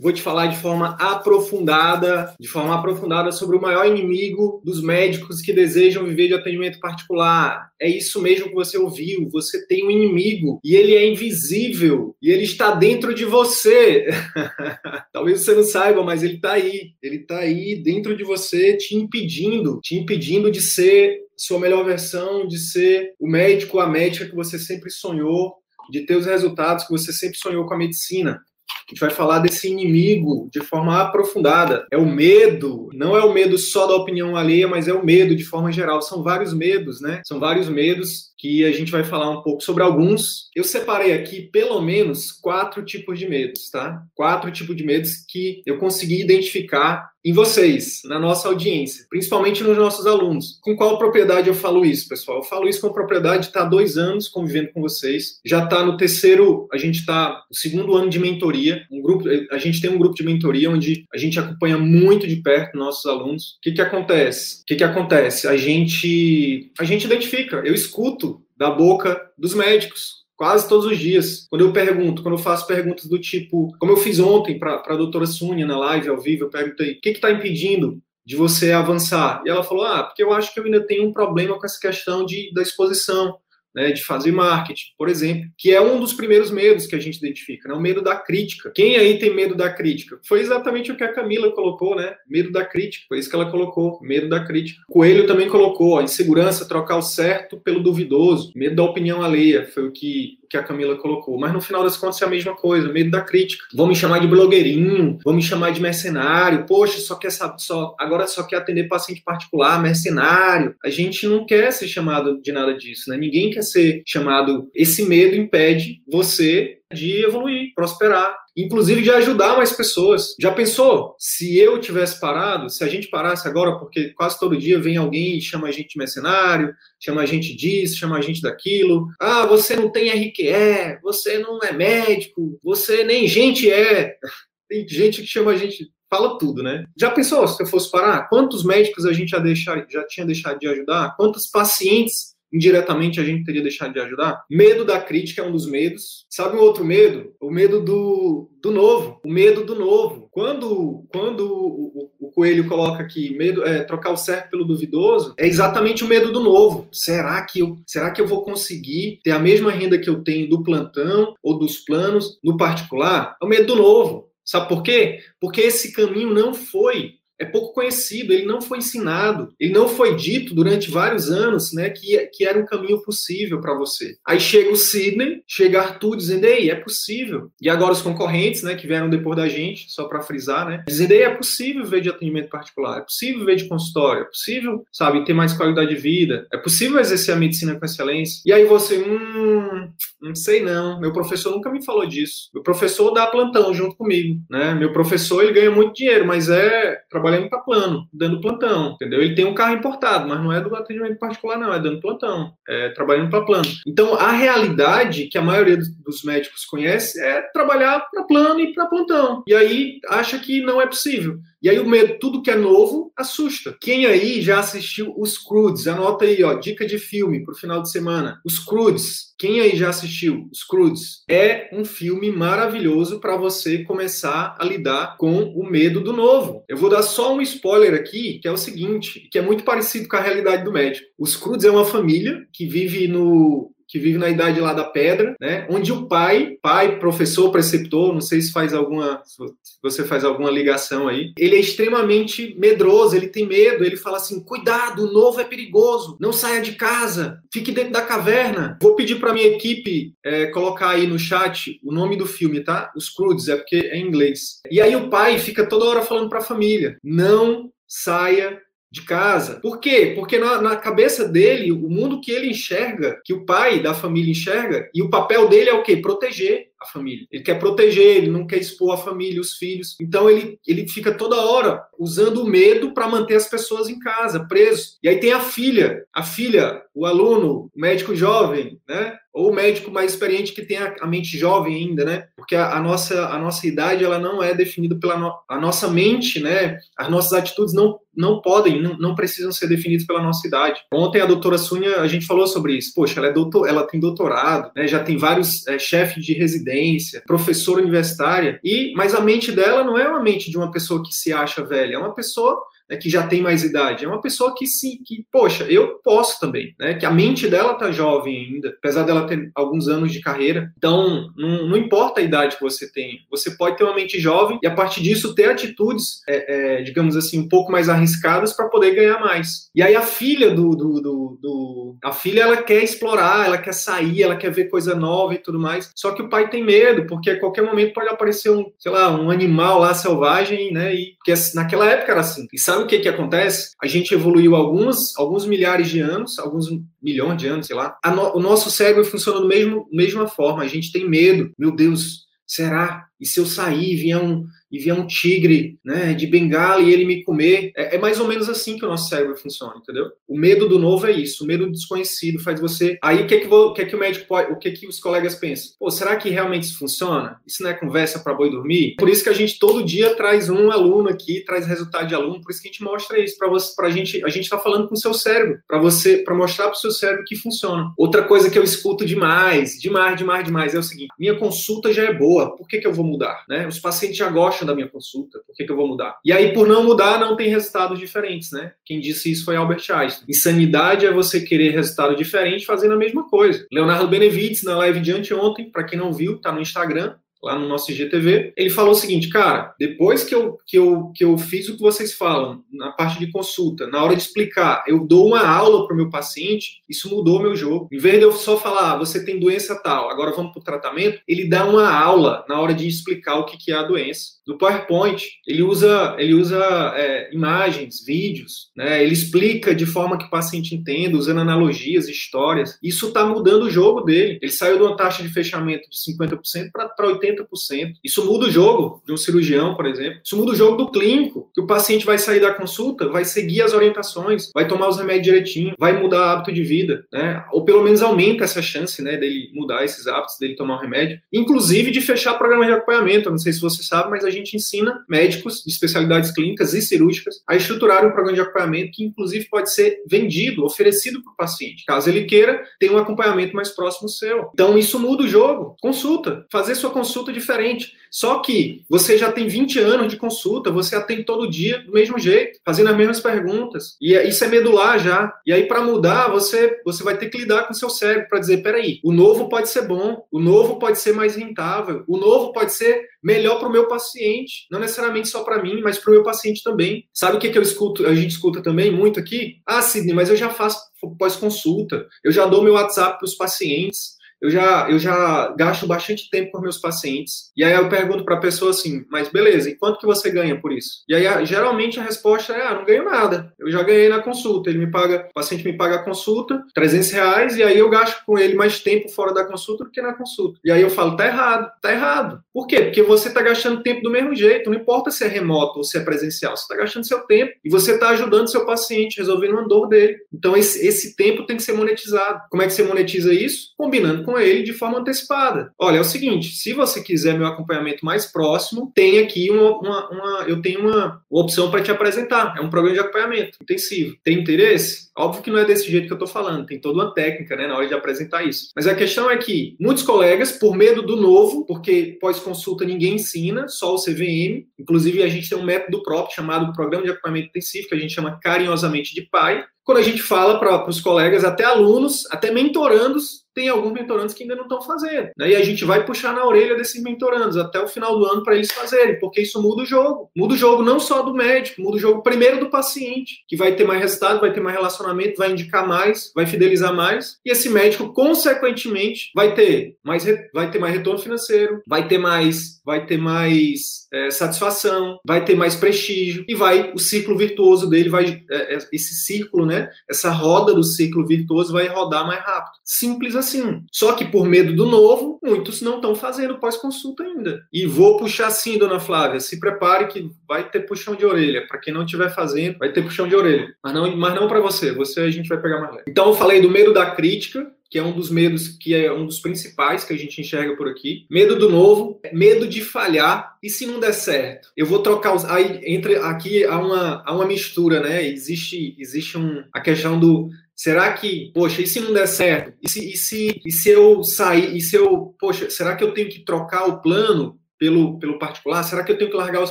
Vou te falar de forma aprofundada, de forma aprofundada sobre o maior inimigo dos médicos que desejam viver de atendimento particular. É isso mesmo que você ouviu. Você tem um inimigo e ele é invisível e ele está dentro de você. Talvez você não saiba, mas ele está aí. Ele está aí dentro de você, te impedindo, te impedindo de ser sua melhor versão, de ser o médico, a médica que você sempre sonhou, de ter os resultados que você sempre sonhou com a medicina. A gente vai falar desse inimigo de forma aprofundada. É o medo, não é o medo só da opinião alheia, mas é o medo de forma geral. São vários medos, né? São vários medos que a gente vai falar um pouco sobre alguns. Eu separei aqui pelo menos quatro tipos de medos, tá? Quatro tipos de medos que eu consegui identificar em vocês, na nossa audiência, principalmente nos nossos alunos. Com qual propriedade eu falo isso, pessoal? Eu falo isso com propriedade, está dois anos convivendo com vocês, já está no terceiro, a gente está no segundo ano de mentoria, um grupo, a gente tem um grupo de mentoria onde a gente acompanha muito de perto nossos alunos. O que que acontece? O que que acontece? A gente, a gente identifica, eu escuto da boca dos médicos, quase todos os dias. Quando eu pergunto, quando eu faço perguntas do tipo, como eu fiz ontem para a doutora Sônia na live ao vivo, eu perguntei: o que está impedindo de você avançar? E ela falou: ah, porque eu acho que eu ainda tenho um problema com essa questão de, da exposição né, de fazer marketing, por exemplo, que é um dos primeiros medos que a gente identifica, né, o medo da crítica. Quem aí tem medo da crítica? Foi exatamente o que a Camila colocou, né? Medo da crítica, foi isso que ela colocou, medo da crítica. Coelho também colocou, ó, insegurança, trocar o certo pelo duvidoso, medo da opinião alheia, foi o que que a Camila colocou. Mas no final das contas é a mesma coisa, medo da crítica. Vão me chamar de blogueirinho, vão me chamar de mercenário. Poxa, só quer saber, só agora só quer atender paciente particular, mercenário. A gente não quer ser chamado de nada disso, né? Ninguém quer ser chamado. Esse medo impede você de evoluir, prosperar, inclusive de ajudar mais pessoas. Já pensou se eu tivesse parado, se a gente parasse agora, porque quase todo dia vem alguém e chama a gente de mercenário, chama a gente disso, chama a gente daquilo. Ah, você não tem RQE, você não é médico, você nem gente é. Tem gente que chama a gente fala tudo, né? Já pensou se eu fosse parar? Quantos médicos a gente já, deixar, já tinha deixado de ajudar? Quantos pacientes indiretamente a gente teria deixado de ajudar? Medo da crítica é um dos medos. Sabe um outro medo? O medo do, do novo. O medo do novo. Quando, quando o, o, o Coelho coloca aqui medo, é, trocar o certo pelo duvidoso, é exatamente o medo do novo. Será que, eu, será que eu vou conseguir ter a mesma renda que eu tenho do plantão ou dos planos no particular? É o medo do novo. Sabe por quê? Porque esse caminho não foi é pouco conhecido, ele não foi ensinado, ele não foi dito durante vários anos, né, que, que era um caminho possível para você. Aí chega o Sidney, chega Arthur dizendo, ei, é possível. E agora os concorrentes, né, que vieram depois da gente, só para frisar, né, dizendo, ei, é possível ver de atendimento particular, é possível ver de consultório, é possível, sabe, ter mais qualidade de vida, é possível exercer a medicina com excelência. E aí você, hum, não sei não, meu professor nunca me falou disso. Meu professor dá plantão junto comigo, né, meu professor, ele ganha muito dinheiro, mas é trabalho trabalhando para plano, dando plantão, entendeu? Ele tem um carro importado, mas não é do atendimento particular, não, é dando plantão, é trabalhando para plano. Então, a realidade que a maioria dos médicos conhece é trabalhar para plano e para plantão. E aí acha que não é possível. E aí o medo, tudo que é novo, assusta. Quem aí já assistiu os Crudes? Anota aí, ó, dica de filme para o final de semana. Os Crudes. Quem aí já assistiu os Crudes? É um filme maravilhoso para você começar a lidar com o medo do novo. Eu vou dar só um spoiler aqui, que é o seguinte, que é muito parecido com a realidade do médico. Os Crudes é uma família que vive no que vive na idade lá da pedra, né? Onde o pai, pai, professor, preceptor, não sei se faz alguma, se você faz alguma ligação aí, ele é extremamente medroso, ele tem medo, ele fala assim: cuidado, o novo é perigoso, não saia de casa, fique dentro da caverna. Vou pedir para minha equipe é, colocar aí no chat o nome do filme, tá? Os Crudes, é porque é em inglês. E aí o pai fica toda hora falando para a família: não saia de casa. Por quê? Porque na, na, cabeça dele, o mundo que ele enxerga, que o pai da família enxerga, e o papel dele é o quê? Proteger a família. Ele quer proteger, ele não quer expor a família, os filhos. Então ele, ele fica toda hora usando o medo para manter as pessoas em casa, presos. E aí tem a filha, a filha, o aluno, o médico jovem, né? Ou o médico mais experiente que tem a, mente jovem ainda, né? Porque a, a, nossa, a nossa idade ela não é definida pela no, a nossa mente, né? As nossas atitudes não, não podem, não, não precisam ser definidas pela nossa idade. Ontem a doutora Sunha, a gente falou sobre isso. Poxa, ela, é doutor, ela tem doutorado, né? já tem vários é, chefes de residência residência, professora universitária, e mas a mente dela não é uma mente de uma pessoa que se acha velha, é uma pessoa né, que já tem mais idade. É uma pessoa que se, que, poxa, eu posso também, né? Que a mente dela tá jovem ainda, apesar dela ter alguns anos de carreira. Então, não, não importa a idade que você tem, você pode ter uma mente jovem e a partir disso ter atitudes, é, é, digamos assim, um pouco mais arriscadas para poder ganhar mais. E aí a filha do, do, do, do, a filha ela quer explorar, ela quer sair, ela quer ver coisa nova e tudo mais. Só que o pai tem medo porque a qualquer momento pode aparecer um, sei lá, um animal lá selvagem, né? E que naquela época era assim. E sabe sabe o que, que acontece? A gente evoluiu alguns, alguns milhares de anos, alguns milhões de anos, sei lá. No, o nosso cérebro funciona da mesma forma. A gente tem medo. Meu Deus, será? E se eu sair vier um, e vier um tigre né, de bengala e ele me comer. É, é, mais ou menos assim que o nosso cérebro funciona, entendeu? O medo do novo é isso, o medo do desconhecido faz você. Aí o que é que, vou, o, que, é que o médico pode. O que é que os colegas pensam? Pô, será que realmente isso funciona? Isso não é conversa para boi dormir? Por isso que a gente todo dia traz um aluno aqui, traz resultado de aluno, por isso que a gente mostra isso para você, pra gente. A gente está falando com o seu cérebro, para você, para mostrar para o seu cérebro que funciona. Outra coisa que eu escuto demais, demais, demais, demais é o seguinte: minha consulta já é boa, por que, que eu vou mudar? Né? Os pacientes já gostam da minha consulta, por que, que eu vou mudar? E aí, por não mudar, não tem resultados diferentes, né? Quem disse isso foi Albert Einstein. Insanidade é você querer resultado diferente fazendo a mesma coisa. Leonardo Benevides, na live de anteontem, para quem não viu, tá no Instagram, lá no nosso IGTV, ele falou o seguinte, cara, depois que eu, que, eu, que eu fiz o que vocês falam, na parte de consulta, na hora de explicar, eu dou uma aula para o meu paciente, isso mudou meu jogo. Em vez de eu só falar, ah, você tem doença tal, agora vamos para o tratamento, ele dá uma aula na hora de explicar o que, que é a doença. No PowerPoint, ele usa, ele usa é, imagens, vídeos, né? ele explica de forma que o paciente entenda, usando analogias, histórias. Isso está mudando o jogo dele. Ele saiu de uma taxa de fechamento de 50% para 80%. 80%. Isso muda o jogo de um cirurgião, por exemplo. Isso muda o jogo do clínico, que o paciente vai sair da consulta, vai seguir as orientações, vai tomar os remédios direitinho, vai mudar o hábito de vida, né? Ou pelo menos aumenta essa chance, né, dele mudar esses hábitos, dele tomar o remédio. Inclusive de fechar programa de acompanhamento. Eu não sei se você sabe, mas a gente ensina médicos de especialidades clínicas e cirúrgicas a estruturar um programa de acompanhamento que, inclusive, pode ser vendido, oferecido para o paciente. Caso ele queira, ter um acompanhamento mais próximo seu. Então, isso muda o jogo. Consulta. Fazer sua consulta consulta diferente. Só que você já tem 20 anos de consulta, você atende todo dia do mesmo jeito, fazendo as mesmas perguntas. E é, isso é medular já. E aí, para mudar, você, você vai ter que lidar com o seu cérebro para dizer: peraí, o novo pode ser bom, o novo pode ser mais rentável, o novo pode ser melhor para o meu paciente. Não necessariamente só para mim, mas para o meu paciente também. Sabe o que, que eu escuto? A gente escuta também muito aqui? Ah, Sidney, mas eu já faço pós-consulta, eu já dou meu WhatsApp para os pacientes eu já, eu já gasto bastante tempo com meus pacientes. E aí eu pergunto para a pessoa assim, mas beleza, e quanto que você ganha por isso? E aí geralmente a resposta é, ah, não ganho nada. Eu já ganhei na consulta. Ele me paga, o paciente me paga a consulta, 300 reais, e aí eu gasto com ele mais tempo fora da consulta do que na consulta. E aí eu falo, tá errado, tá errado. Por quê? Porque você está gastando tempo do mesmo jeito, não importa se é remoto ou se é presencial, você está gastando seu tempo e você está ajudando seu paciente, resolvendo uma dor dele. Então esse, esse tempo tem que ser monetizado. Como é que você monetiza isso? Combinando com ele de forma antecipada. Olha, é o seguinte: se você quiser meu acompanhamento mais próximo, tem aqui uma, uma, uma eu tenho uma, uma opção para te apresentar. É um programa de acompanhamento intensivo. Tem interesse? Óbvio que não é desse jeito que eu estou falando, tem toda uma técnica né, na hora de apresentar isso. Mas a questão é que muitos colegas, por medo do novo, porque pós-consulta ninguém ensina, só o CVM, inclusive a gente tem um método próprio chamado Programa de Acompanhamento Intensivo, que a gente chama carinhosamente de PAI, quando a gente fala para os colegas, até alunos, até mentorandos, tem alguns mentorandos que ainda não estão fazendo. Né? E a gente vai puxar na orelha desses mentorandos até o final do ano para eles fazerem, porque isso muda o jogo. Muda o jogo não só do médico, muda o jogo primeiro do paciente, que vai ter mais resultado, vai ter mais relacionamento, vai indicar mais, vai fidelizar mais. E esse médico, consequentemente, vai ter mais, vai ter mais retorno financeiro, vai ter mais, vai ter mais é, satisfação, vai ter mais prestígio e vai o ciclo virtuoso dele vai é, é esse círculo, né? Essa roda do ciclo virtuoso vai rodar mais rápido. Simples assim. Só que por medo do novo, muitos não estão fazendo pós-consulta ainda. E vou puxar sim, dona Flávia, se prepare que vai ter puxão de orelha. Para quem não estiver fazendo, vai ter puxão de orelha. Mas não, mas não para você. Você a gente vai pegar mais leve. Então eu falei do medo da crítica, que é um dos medos, que é um dos principais que a gente enxerga por aqui. Medo do novo, medo de falhar. E se não der certo? Eu vou trocar os. Aí aqui há uma, há uma mistura, né? Existe, existe um, a questão do Será que, poxa, e se não der certo? E se, e se, e se eu sair? E se eu, poxa, será que eu tenho que trocar o plano pelo, pelo particular? Será que eu tenho que largar os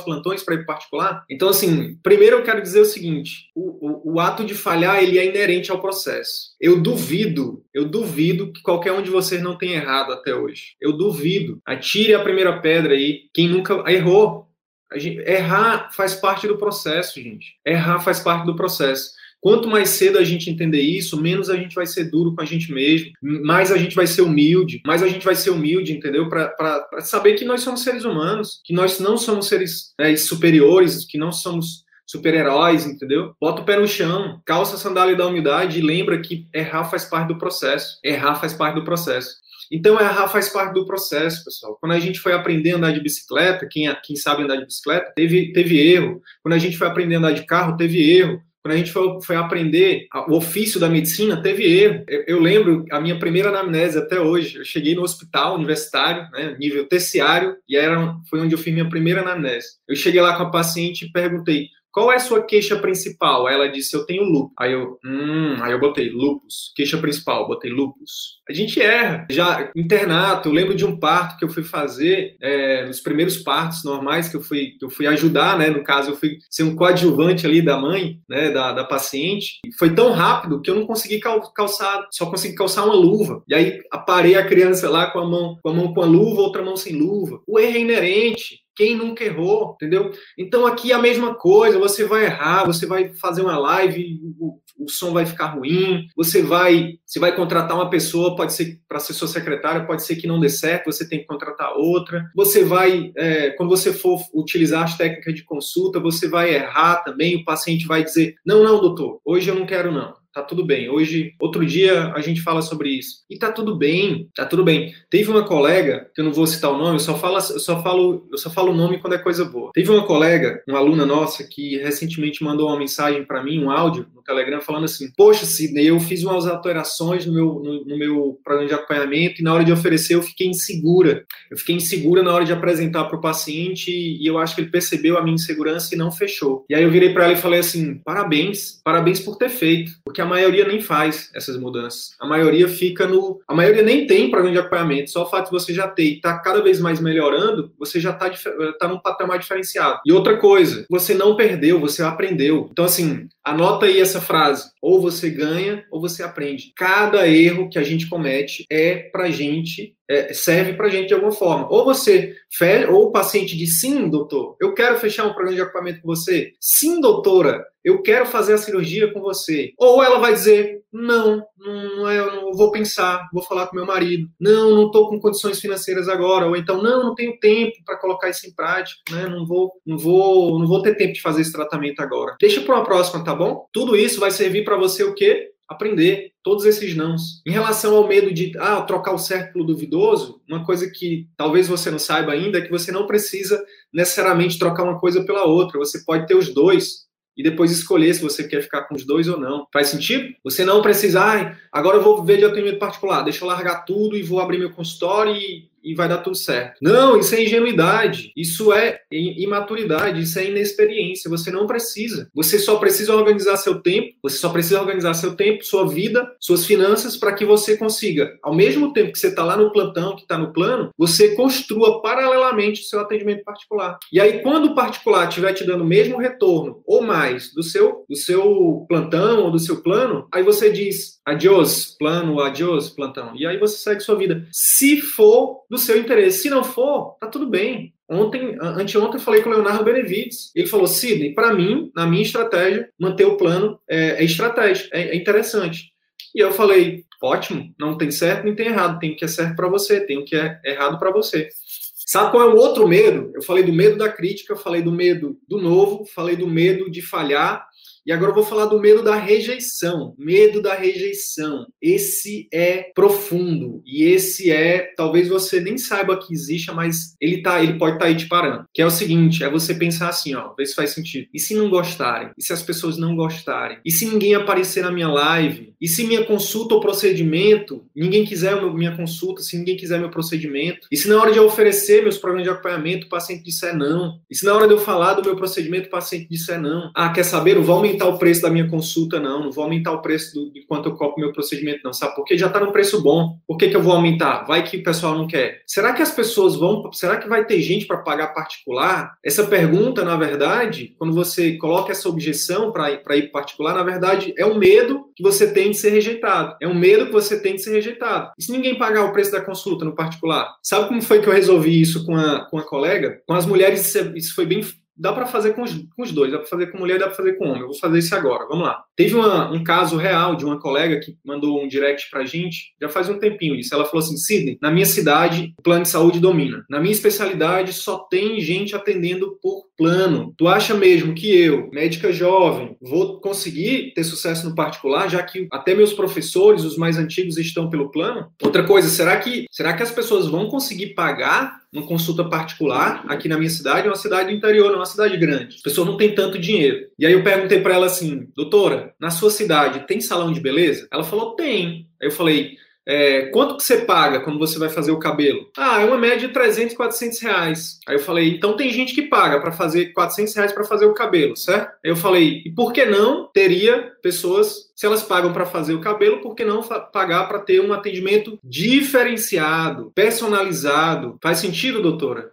plantões para ir para particular? Então, assim, primeiro eu quero dizer o seguinte: o, o, o, ato de falhar ele é inerente ao processo. Eu duvido, eu duvido que qualquer um de vocês não tenha errado até hoje. Eu duvido. Atire a primeira pedra aí. Quem nunca errou. Gente, errar faz parte do processo, gente. Errar faz parte do processo. Quanto mais cedo a gente entender isso, menos a gente vai ser duro com a gente mesmo, mais a gente vai ser humilde, mais a gente vai ser humilde, entendeu? Para saber que nós somos seres humanos, que nós não somos seres é, superiores, que não somos super-heróis, entendeu? Bota o pé no chão, calça a sandália da humildade e lembra que errar faz parte do processo. Errar faz parte do processo. Então, errar faz parte do processo, pessoal. Quando a gente foi aprender a andar de bicicleta, quem, quem sabe andar de bicicleta, teve, teve erro. Quando a gente foi aprender a andar de carro, teve erro. Quando a gente foi, foi, aprender o ofício da medicina, teve erro. Eu, eu, lembro a minha primeira anamnese até hoje. Eu cheguei no hospital universitário, né, nível terciário, e era, foi onde eu fiz minha primeira anamnese. Eu cheguei lá com a paciente e perguntei: qual é a sua queixa principal? Ela disse, eu tenho lúpus. Aí eu, hum, aí eu botei lúpus. Queixa principal, botei lúpus. A gente erra. Já internato, eu lembro de um parto que eu fui fazer, é, nos primeiros partos normais que eu fui, eu fui ajudar, né? No caso, eu fui ser um coadjuvante ali da mãe, né? Da, da paciente. Foi tão rápido que eu não consegui calçar, só consegui calçar uma luva. E aí aparei a criança lá com a mão com a mão com a luva, outra mão sem luva. O erro é inerente. Quem nunca errou, entendeu? Então aqui é a mesma coisa, você vai errar, você vai fazer uma live, o, o som vai ficar ruim, você vai, você vai contratar uma pessoa, pode ser para ser sua secretária, pode ser que não dê certo, você tem que contratar outra. Você vai, é, quando você for utilizar as técnicas de consulta, você vai errar também, o paciente vai dizer, não, não, doutor, hoje eu não quero não tá tudo bem. Hoje, outro dia, a gente fala sobre isso. E tá tudo bem, tá tudo bem. Teve uma colega, que eu não vou citar o nome, eu só falo, eu só falo, eu só falo o nome quando é coisa boa. Teve uma colega, uma aluna nossa, que recentemente mandou uma mensagem para mim, um áudio no Telegram, falando assim: Poxa, Sidney, eu fiz umas alterações no meu, no, no meu programa de acompanhamento e na hora de oferecer eu fiquei insegura. Eu fiquei insegura na hora de apresentar para o paciente e eu acho que ele percebeu a minha insegurança e não fechou. E aí eu virei para ela e falei assim: parabéns, parabéns por ter feito, porque a maioria nem faz essas mudanças. A maioria fica no. A maioria nem tem programa de acompanhamento. Só o fato de você já ter e estar tá cada vez mais melhorando, você já está tá num patamar diferenciado. E outra coisa, você não perdeu, você aprendeu. Então, assim, anota aí essa frase. Ou você ganha, ou você aprende. Cada erro que a gente comete é pra gente é, serve para a gente de alguma forma. Ou você, ou o paciente diz, sim, doutor, eu quero fechar um programa de equipamento com você. Sim, doutora, eu quero fazer a cirurgia com você. Ou ela vai dizer, não, não, é, eu não vou pensar, vou falar com meu marido. Não, não estou com condições financeiras agora. Ou então, não, não tenho tempo para colocar isso em prática. Né? Não vou, não vou, não vou ter tempo de fazer esse tratamento agora. Deixa para uma próxima, tá bom? Tudo isso vai servir para você o quê? aprender todos esses nãos. Em relação ao medo de ah, trocar o certo pelo duvidoso, uma coisa que talvez você não saiba ainda é que você não precisa necessariamente trocar uma coisa pela outra. Você pode ter os dois e depois escolher se você quer ficar com os dois ou não. Faz sentido? Você não precisa, ah, agora eu vou ver de atendimento particular, deixa eu largar tudo e vou abrir meu consultório e, e vai dar tudo certo. Não, isso é ingenuidade, isso é imaturidade, isso é inexperiência. Você não precisa. Você só precisa organizar seu tempo, você só precisa organizar seu tempo, sua vida, suas finanças, para que você consiga, ao mesmo tempo que você está lá no plantão, que está no plano, você construa paralelamente o seu atendimento particular. E aí, quando o particular estiver te dando o mesmo retorno ou mais do seu, do seu plantão ou do seu plano, aí você diz adiós, plano, adiós, plantão. E aí você segue sua vida. Se for do seu interesse. Se não for, tá tudo bem. Ontem, anteontem, eu falei com o Leonardo Benevides. Ele falou: Sidney, para mim, na minha estratégia, manter o plano é, é estratégia, é, é, interessante. E eu falei: ótimo, não tem certo nem tem errado. Tem o que é certo para você, tem o que é errado para você. Sabe qual é o outro medo? Eu falei do medo da crítica, falei do medo do novo, falei do medo de falhar e agora eu vou falar do medo da rejeição. Medo da rejeição. Esse é profundo e esse é, talvez você nem saiba que existe, mas ele tá, ele pode estar tá aí te parando. Que é o seguinte, é você pensar assim, ó, ver se faz sentido. E se não gostarem? E se as pessoas não gostarem? E se ninguém aparecer na minha live? E se minha consulta ou procedimento, ninguém quiser minha consulta, se ninguém quiser meu procedimento? E se na hora de eu oferecer meus programas de acompanhamento, o paciente disser não? E se na hora de eu falar do meu procedimento, o paciente disser não? Ah, quer saber? Não vou aumentar o preço da minha consulta, não. Não vou aumentar o preço do, de quanto eu cobro meu procedimento, não. Sabe? Porque já está no preço bom. Por que, que eu vou aumentar? Vai que o pessoal não quer. Será que as pessoas vão. Será que vai ter gente para pagar particular? Essa pergunta, na verdade, quando você coloca essa objeção para ir, ir particular, na verdade, é um medo que você tem de ser rejeitado. É um medo que você tem de ser rejeitado. E se ninguém pagar o preço da consulta no particular? Sabe como foi que eu resolvi isso com a, com a colega? Com as mulheres, isso foi bem dá para fazer com os, com os, dois, dá para fazer com mulher, dá para fazer com homem. Eu vou fazer isso agora. Vamos lá. Teve uma, um caso real de uma colega que mandou um direct pra gente, já faz um tempinho isso. Ela falou assim: Sidney, na minha cidade, o plano de saúde domina. Na minha especialidade, só tem gente atendendo por plano. Tu acha mesmo que eu, médica jovem, vou conseguir ter sucesso no particular, já que até meus professores, os mais antigos, estão pelo plano? Outra coisa, será que, será que as pessoas vão conseguir pagar uma consulta particular aqui na minha cidade, é uma cidade interior, não é uma cidade grande. As pessoas não têm tanto dinheiro. E aí eu perguntei para ela assim, doutora, na sua cidade tem salão de beleza? Ela falou, tem. Aí eu falei, é, quanto que você paga quando você vai fazer o cabelo? Ah, é uma média de 300, 400 reais. Aí eu falei, então tem gente que paga para fazer 400 reais para fazer o cabelo, certo? Aí eu falei, e por que não teria pessoas, se elas pagam para fazer o cabelo, por que não pagar para ter um atendimento diferenciado, personalizado? Faz sentido, doutora?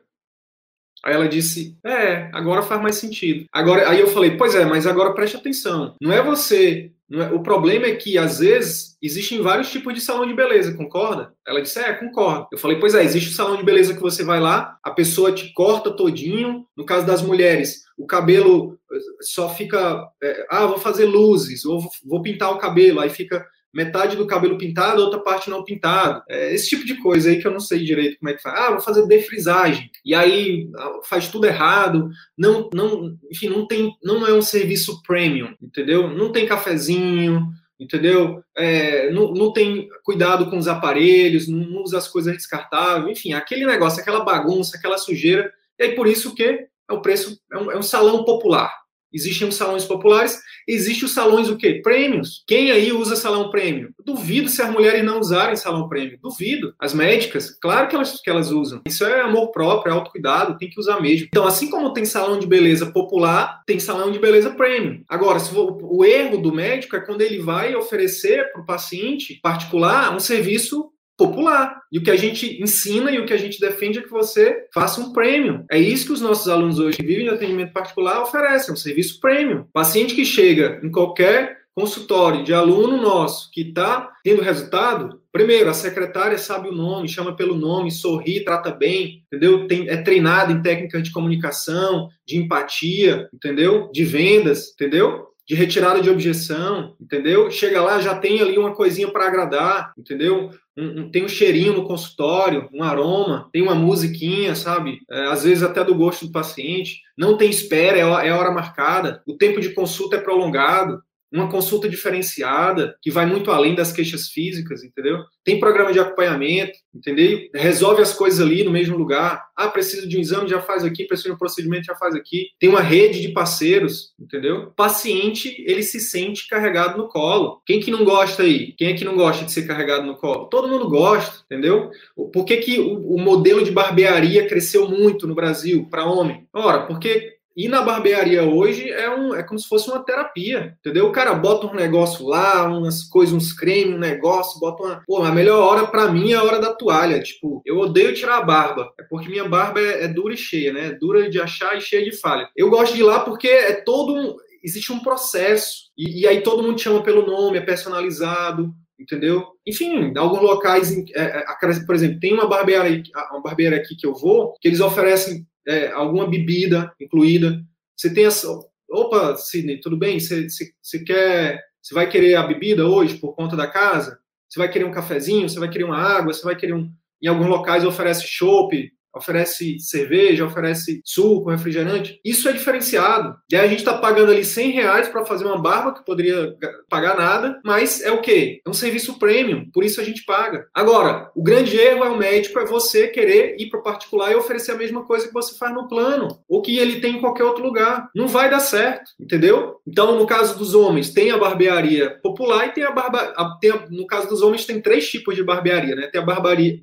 Aí ela disse: É, agora faz mais sentido. Agora, aí eu falei: Pois é, mas agora preste atenção. Não é você é, o problema é que, às vezes, existem vários tipos de salão de beleza, concorda? Ela disse, é, concordo. Eu falei, pois é, existe o salão de beleza que você vai lá, a pessoa te corta todinho. No caso das mulheres, o cabelo eh, só fica, é, ah, vou fazer luzes, ou vou pintar o cabelo, aí fica metade do cabelo pintado, outra parte não pintado. É esse tipo de coisa aí que eu não sei direito como é que faz. Ah, vou fazer defrisagem. E aí ah, faz tudo errado. Não, não, enfim, não tem, não é um serviço premium, entendeu? Não tem cafezinho, entendeu? É, não, não tem cuidado com os aparelhos, não usa as coisas descartáveis, enfim, aquele negócio, aquela bagunça, aquela sujeira. E aí por isso que é o preço, é um, é um salão popular. Existem os salões populares, existem os salões o quê? Prêmios. Quem aí usa salão prêmio? Duvido se as mulheres não usarem salão prêmio. Duvido. As médicas, claro que elas, que elas usam. Isso é amor próprio, é autocuidado, tem que usar mesmo. Então, assim como tem salão de beleza popular, tem salão de beleza prêmio. Agora, se o, o erro do médico é quando ele vai oferecer para o paciente particular um serviço popular. E o que a gente ensina e o que a gente defende é que você faça um prêmio. É isso que os nossos alunos hoje que vivem em atendimento particular oferecem, um serviço prêmio. Paciente que chega em qualquer consultório de aluno nosso que está tendo resultado, primeiro, a secretária sabe o nome, chama pelo nome, sorri, trata bem, entendeu? Tem, é treinada em técnicas de comunicação, de empatia, entendeu? De vendas, entendeu? De retirada de objeção, entendeu? Chega lá, já tem ali uma coisinha para agradar, entendeu? Um, um, tem um cheirinho no consultório, um aroma, tem uma musiquinha, sabe? É, às vezes até do gosto do paciente. Não tem espera, é, é hora marcada. O tempo de consulta é prolongado. Uma consulta diferenciada, que vai muito além das queixas físicas, entendeu? Tem programa de acompanhamento, entendeu? Resolve as coisas ali no mesmo lugar. Ah, preciso de um exame, já faz aqui, preciso de um procedimento, já faz aqui. Tem uma rede de parceiros, entendeu? Paciente, ele se sente carregado no colo. Quem que não gosta aí? Quem é que não gosta de ser carregado no colo? Todo mundo gosta, entendeu? Por que, que o, o modelo de barbearia cresceu muito no Brasil para homem? Ora, porque e na barbearia hoje é, um, é como se fosse uma terapia, entendeu? O cara bota um negócio lá, umas coisas, uns cremes, um negócio, bota uma. Pô, a melhor hora para mim é a hora da toalha. Tipo, eu odeio tirar a barba. É porque minha barba é, é dura e cheia, né? É dura de achar e cheia de falha. Eu gosto de ir lá porque é todo um. Existe um processo. E, e aí todo mundo chama pelo nome, é personalizado entendeu? Enfim, alguns locais, é, é, por exemplo, tem uma barbearia, uma barbearia aqui que eu vou, que eles oferecem é, alguma bebida incluída. Você tem essa. Opa, Sidney, tudo bem? Você, você, você quer. Você vai querer a bebida hoje por conta da casa? Você vai querer um cafezinho? Você vai querer uma água? Você vai querer um. Em alguns locais oferece chopp, oferece cerveja, oferece suco, refrigerante. Isso é diferenciado. E aí a gente está pagando ali 100 reais para fazer uma barba, que poderia pagar nada, mas é o quê? É um serviço premium, por isso a gente paga. Agora, o grande erro é o médico, é você querer ir para o particular e oferecer a mesma coisa que você faz no plano, ou que ele tem em qualquer outro lugar. Não vai dar certo, entendeu? Então, no caso dos homens, tem a barbearia popular e tem a barba... Tem a... No caso dos homens, tem três tipos de barbearia, né? Tem a barbaria...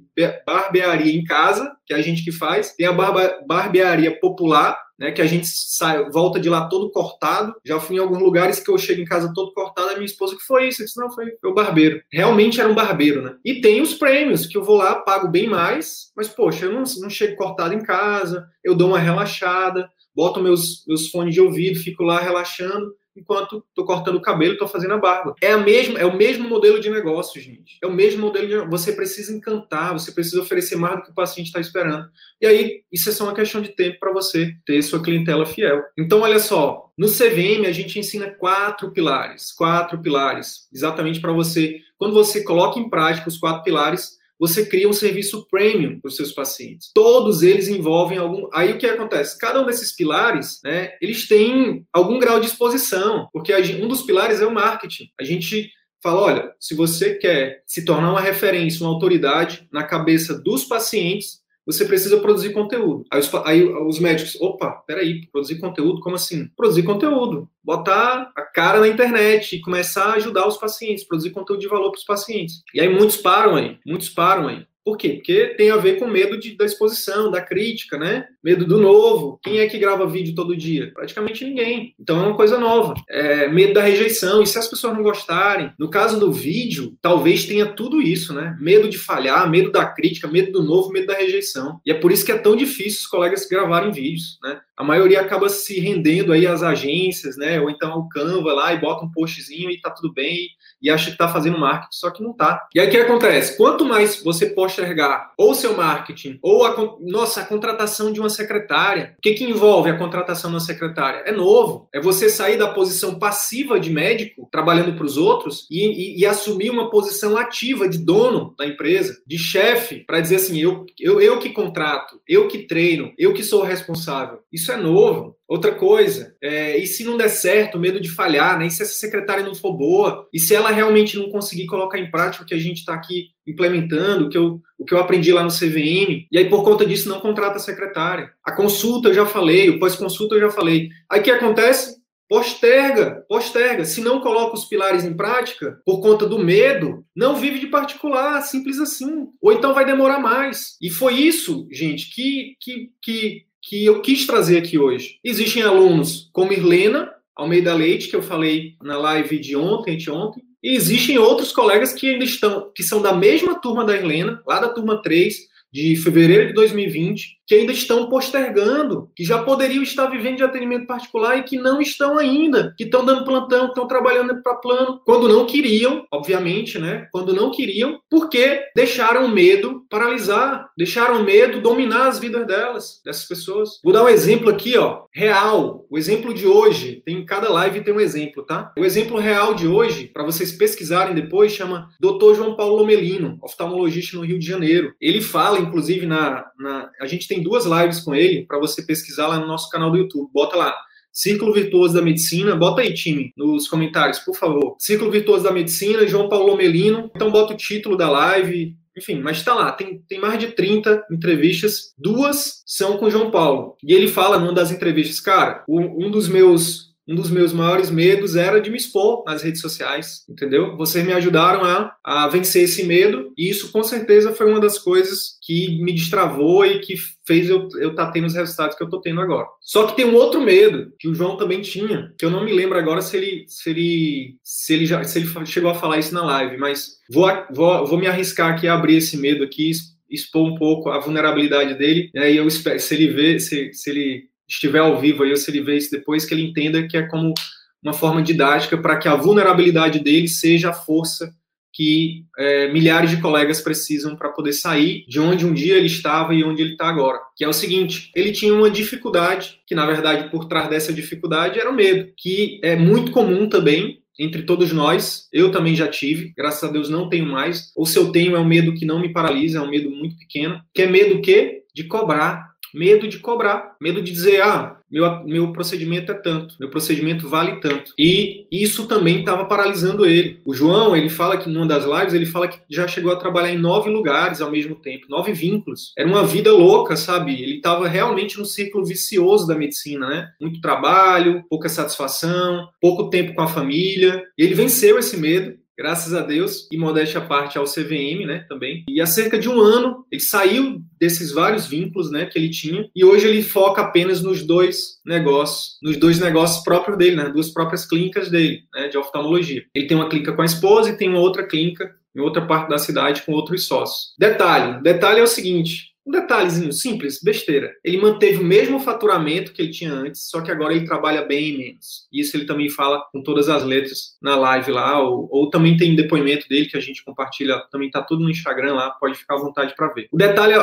barbearia em casa, que é a gente que faz, tem a barba... barbearia popular, né, que a gente sai, volta de lá todo cortado. Já fui em alguns lugares que eu chego em casa todo cortado, a minha esposa que foi isso? Eu disse, não, foi, o barbeiro. Realmente era um barbeiro, né? E tem os prêmios, que eu vou lá, pago bem mais, mas, poxa, eu não, não chego cortado em casa, eu dou uma relaxada, boto meus, meus fones de ouvido, fico lá relaxando enquanto estou cortando o cabelo, estou fazendo a barba. É a mesma, é o mesmo modelo de negócio, gente. É o mesmo modelo de você precisa encantar, você precisa oferecer mais do que o paciente está esperando. E aí isso é só uma questão de tempo para você ter sua clientela fiel. Então olha só, no CVM a gente ensina quatro pilares, quatro pilares, exatamente para você, quando você coloca em prática os quatro pilares, você cria um serviço premium para os seus pacientes. Todos eles envolvem algum. Aí o que acontece? Cada um desses pilares, né, eles têm algum grau de exposição, porque um dos pilares é o marketing. A gente fala, olha, se você quer se tornar uma referência, uma autoridade na cabeça dos pacientes, você precisa produzir conteúdo. Aí os, aí os, médicos, opa, peraí, produzir conteúdo? Como assim? Produzir conteúdo. Botar a cara na internet e começar a ajudar os pacientes, produzir conteúdo de valor para os pacientes. E aí muitos param aí, muitos param aí. Por quê? Porque tem a ver com medo de, da exposição, da crítica, né? Medo do novo. Quem é que grava vídeo todo dia? Praticamente ninguém. Então é uma coisa nova. É, medo da rejeição. E se as pessoas não gostarem? No caso do vídeo, talvez tenha tudo isso, né? Medo de falhar, medo da crítica, medo do novo, medo da rejeição. E é por isso que é tão difícil os colegas gravarem vídeos, né? A maioria acaba se rendendo aí às agências, né? Ou então ao Canva lá e bota um postzinho e tá tudo bem e acha que está fazendo marketing, só que não está. E aí o que acontece? Quanto mais você postergar ou seu marketing, ou a, nossa, a contratação de uma secretária, o que, que envolve a contratação de uma secretária? É novo. É você sair da posição passiva de médico, trabalhando para os outros, e, e, e, assumir uma posição ativa de dono da empresa, de chefe, para dizer assim: eu, eu, eu que contrato, eu que treino, eu que sou responsável. Isso é novo. Outra coisa, é, e se não der certo, medo de falhar, né? E se essa secretária não for boa, e se ela realmente não conseguir colocar em prática o que a gente está aqui implementando, o que, eu, o que eu aprendi lá no CVM, e aí por conta disso não contrata a secretária. A consulta eu já falei, o pós-consulta eu já falei. Aí o que acontece? Posterga, posterga. Se não coloca os pilares em prática, por conta do medo, não vive de particular, simples assim. Ou então vai demorar mais. E foi isso, gente, que, que, que que eu quis trazer aqui hoje. Existem alunos como Irlena Almeida Leite, que eu falei na live de ontem, de ontem, e existem outros colegas que ainda estão, que são da mesma turma da Helena, lá da turma 3, de fevereiro de 2020, que ainda estão postergando, que já poderiam estar vivendo de atendimento particular e que não estão ainda, que estão dando plantão, estão trabalhando para plano, quando não queriam, obviamente, né? Quando não queriam, porque deixaram o medo paralisar, deixaram o medo dominar as vidas delas, dessas pessoas. Vou dar um exemplo aqui, ó, real. O exemplo de hoje, tem cada live tem um exemplo, tá? O exemplo real de hoje, para vocês pesquisarem depois, chama Dr. João Paulo Lomelino, oftalmologista no Rio de Janeiro. Ele fala, inclusive, na, na a gente tem duas lives com ele para você pesquisar lá no nosso canal do YouTube. Bota lá, Círculo Virtuoso da Medicina. Bota aí, time, nos comentários, por favor. Círculo Virtuoso da Medicina, João Paulo Melino. Então bota o título da live, enfim, mas está lá, tem, tem mais de 30 entrevistas, duas são com João Paulo. E ele fala numa das entrevistas, cara, um, um dos meus um dos meus maiores medos era de me expor nas redes sociais, entendeu? Vocês me ajudaram a, a vencer esse medo, e isso com certeza foi uma das coisas que me destravou e que fez eu estar tá tendo os resultados que eu estou tendo agora. Só que tem um outro medo que o João também tinha, que eu não me lembro agora se ele se ele se ele já se ele chegou a falar isso na live, mas vou vou, vou me arriscar aqui a abrir esse medo aqui, expor um pouco a vulnerabilidade dele, e aí eu espero se ele vê se, se ele estiver ao vivo aí, ou se ele vê isso depois, que ele entenda que é como uma forma didática para que a vulnerabilidade dele seja a força que é, milhares de colegas precisam para poder sair de onde um dia ele estava e onde ele está agora. Que é o seguinte: ele tinha uma dificuldade, que na verdade por trás dessa dificuldade era o medo, que é muito comum também entre todos nós. Eu também já tive, graças a Deus não tenho mais. Ou se eu tenho, é um medo que não me paralisa, é um medo muito pequeno. Que é medo que de cobrar medo de cobrar, medo de dizer, ah, meu, meu procedimento é tanto, meu procedimento vale tanto. E isso também estava paralisando ele. O João, ele fala que numa das lives, ele fala que já chegou a trabalhar em nove lugares ao mesmo tempo, nove vínculos. Era uma vida louca, sabe? Ele estava realmente no círculo vicioso da medicina, né? Muito trabalho, pouca satisfação, pouco tempo com a família. E ele venceu esse medo graças a Deus, e modéstia à parte ao CVM, né, também. E há cerca de um ano, ele saiu desses vários vínculos, né, que ele tinha, e hoje ele foca apenas nos dois negócios, nos dois negócios próprios dele, né, duas próprias clínicas dele, né, de oftalmologia. Ele tem uma clínica com a esposa e tem uma outra clínica em outra parte da cidade com outros sócios. Detalhe, detalhe é o seguinte, um detalhezinho simples, besteira. Ele manteve o mesmo faturamento que ele tinha antes, só que agora ele trabalha bem menos. Isso ele também fala com todas as letras na live lá, ou, ou também tem depoimento dele que a gente compartilha, também tá tudo no Instagram lá, pode ficar à vontade para ver. O detalhe,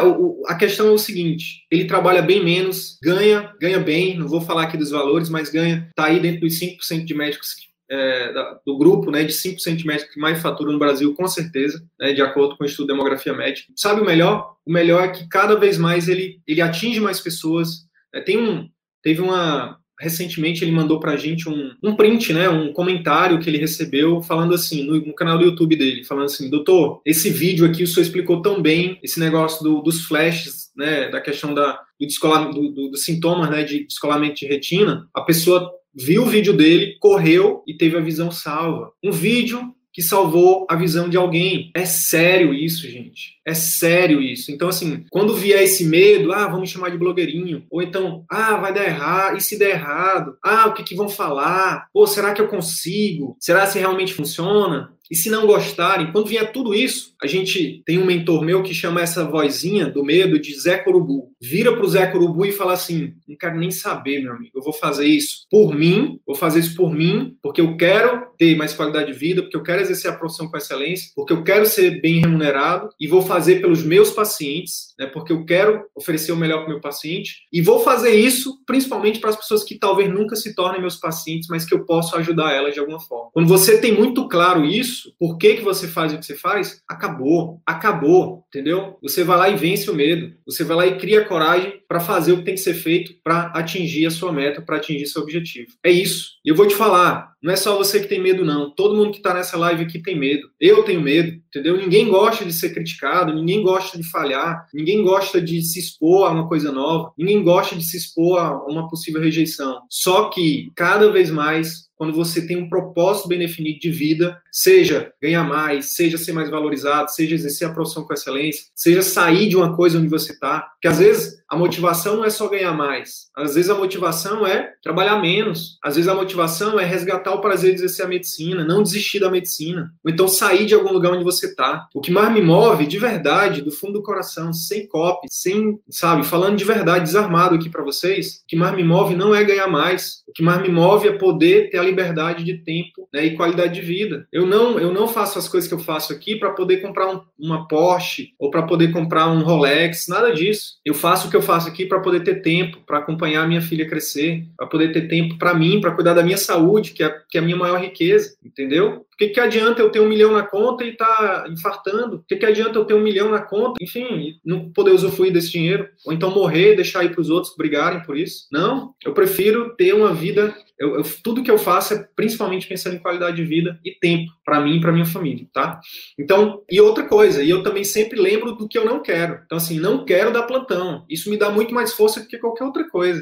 a questão é o seguinte: ele trabalha bem menos, ganha, ganha bem, não vou falar aqui dos valores, mas ganha, tá aí dentro dos 5% de médicos que é, do grupo, né, de 5 centímetros que mais fatura no Brasil, com certeza, né, de acordo com o estudo de demografia médica. Sabe o melhor? O melhor é que cada vez mais ele, ele atinge mais pessoas. É, tem um, teve uma, recentemente ele mandou para a gente um, um print, né, um comentário que ele recebeu falando assim, no, no, canal do YouTube dele, falando assim, doutor, esse vídeo aqui o senhor explicou tão bem, esse negócio do, dos flashes, né, da questão da, do, descolamento, do, do, do sintomas, né, de descolamento de retina, a pessoa viu o vídeo dele, correu e teve a visão salva. Um vídeo que salvou a visão de alguém. É sério isso, gente. É sério isso. Então, assim, quando vier esse medo, ah, vamos chamar de blogueirinho. Ou então, ah, vai dar errado. E se der errado? Ah, o que, que vão falar? Pô, será que eu consigo? Será se realmente funciona? E se não gostarem, quando vier tudo isso, a gente tem um mentor meu que chama essa vozinha do medo de Zé Corubu. Vira pro Zé Corubu e fala assim: não quero nem saber, meu amigo, eu vou fazer isso por mim, vou fazer isso por mim, porque eu quero ter mais qualidade de vida, porque eu quero exercer a profissão com excelência, porque eu quero ser bem remunerado e vou fazer pelos meus pacientes, né, porque eu quero oferecer o melhor para o meu paciente e vou fazer isso principalmente para as pessoas que talvez nunca se tornem meus pacientes, mas que eu posso ajudar elas de alguma forma. Quando você tem muito claro isso, isso, por que, que você faz o que você faz, acabou. Acabou, entendeu? Você vai lá e vence o medo. Você vai lá e cria coragem para fazer o que tem que ser feito para atingir a sua meta, para atingir seu objetivo. É isso. E eu vou te falar, não é só você que tem medo, não. Todo mundo que está nessa live aqui tem medo. Eu tenho medo, entendeu? Ninguém gosta de ser criticado, ninguém gosta de falhar, ninguém gosta de se expor a uma coisa nova, ninguém gosta de se expor a uma possível rejeição. Só que, cada vez mais, quando você tem um propósito bem definido de vida, seja ganhar mais, seja ser mais valorizado, seja exercer a profissão com excelência, seja sair de uma coisa onde você está. Porque às vezes a motivação não é só ganhar mais, às vezes a motivação é trabalhar menos, às vezes a motivação é resgatar o prazer de exercer a medicina, não desistir da medicina, ou então sair de algum lugar onde você está. O que mais me move, de verdade, do fundo do coração, sem copy, sem, sabe, falando de verdade, desarmado aqui para vocês, o que mais me move não é ganhar mais, o que mais me move é poder ter a liberdade de tempo né, e qualidade de vida. Eu não, eu não faço as coisas que eu faço aqui para poder comprar um, uma Porsche ou para poder comprar um Rolex, nada disso. Eu faço o que eu faço aqui para poder ter tempo, para acompanhar a minha filha crescer, para poder ter tempo para mim, para cuidar da minha saúde, que é, que é a minha maior riqueza, entendeu? Que, que adianta eu ter um milhão na conta e tá infartando? O que, que adianta eu ter um milhão na conta, enfim, não poder usufruir desse dinheiro? Ou então morrer, deixar ir para os outros brigarem por isso? Não, eu prefiro ter uma vida eu, eu, tudo que eu faço é principalmente pensando em qualidade de vida e tempo para mim e para minha família, tá? Então, e outra coisa, e eu também sempre lembro do que eu não quero. Então, assim, não quero dar plantão. Isso me dá muito mais força do que qualquer outra coisa.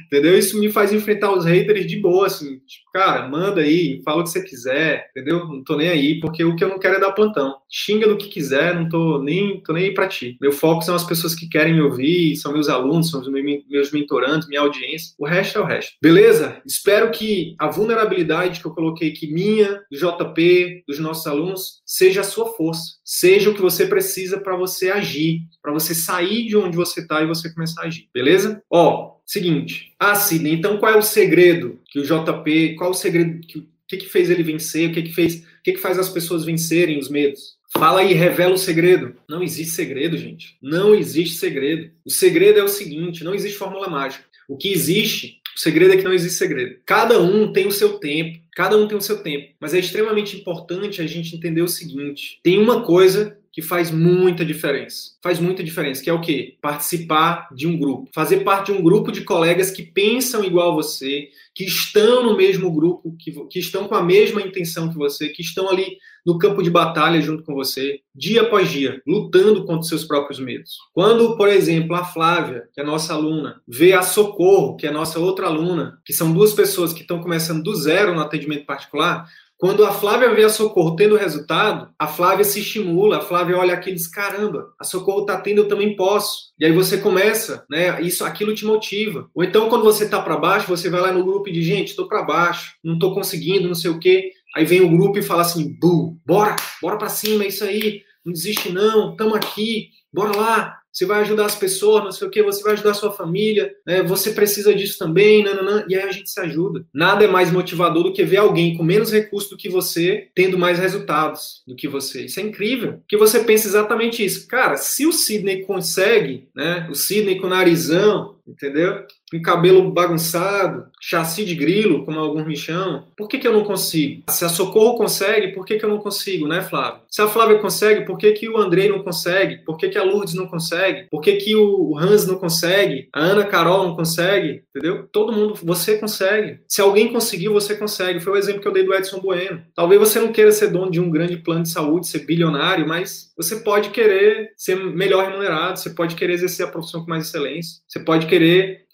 entendeu? Isso me faz enfrentar os haters de boa, assim, tipo, cara, manda aí, fala o que você quiser, entendeu? Não tô nem aí, porque o que eu não quero é dar plantão. Xinga do que quiser, não tô nem, tô nem aí pra ti. Meu foco são as pessoas que querem me ouvir, são meus alunos, são meus mentorandos, minha audiência. O resto é o resto. Beleza? Espero que a vulnerabilidade que eu coloquei aqui, minha, do JP, dos nossos alunos, seja a sua força. Seja o que você precisa para você agir, para você sair de onde você tá e você começar a agir. Beleza? Ó, Seguinte, ah, Sidney, então qual é o segredo que o JP, qual o segredo, que, que, que fez ele vencer, o que, que fez, o que, que faz as pessoas vencerem os medos? Fala aí, revela o segredo. Não existe segredo, gente. Não existe segredo. O segredo é o seguinte: não existe fórmula mágica. O que existe, o segredo é que não existe segredo. Cada um tem o seu tempo. Cada um tem o seu tempo. Mas é extremamente importante a gente entender o seguinte: tem uma coisa que faz muita diferença. Faz muita diferença, que é o quê? Participar de um grupo. Fazer parte de um grupo de colegas que pensam igual a você, que estão no mesmo grupo, que, que estão com a mesma intenção que você, que estão ali no campo de batalha junto com você, dia após dia, lutando contra os seus próprios medos. Quando, por exemplo, a Flávia, que é nossa aluna, vê a Socorro, que é nossa outra aluna, que são duas pessoas que estão começando do zero no atendimento particular, quando a Flávia vê a Socorro tendo resultado, a Flávia se estimula, a Flávia olha aquilo e diz, caramba, a Socorro está tendo, eu também posso. E aí você começa, né? Isso, aquilo te motiva. Ou então, quando você está para baixo, você vai lá no grupo e diz, gente, estou para baixo, não estou conseguindo, não sei o quê. Aí vem o grupo e fala assim, bu, bora, bora para cima, é isso aí, não desiste não, estamos aqui, bora lá, você vai ajudar as pessoas, não sei o que, você vai ajudar a sua família, né? você precisa disso também, nananã, e aí a gente se ajuda. Nada é mais motivador do que ver alguém com menos recurso do que você, tendo mais resultados do que você. Isso é incrível, que você pensa exatamente isso. Cara, se o Sidney consegue, né? o Sidney com narizão, entendeu? com cabelo bagunçado, chassi de grilo, como alguns me chamam, por que, que eu não consigo? Se a Socorro consegue, por que, que eu não consigo, né, Flávio? Se a Flávia consegue, por que, que o Andrei não consegue? Por que, que a Lourdes não consegue? Por que, que o Hans não consegue? A Ana Carol não consegue? Entendeu? Todo mundo, você consegue. Se alguém conseguiu, você consegue. Foi o exemplo que eu dei do Edson Bueno. Talvez você não queira ser dono de um grande plano de saúde, ser bilionário, mas você pode querer ser melhor remunerado, você pode querer exercer a profissão com mais excelência, você pode querer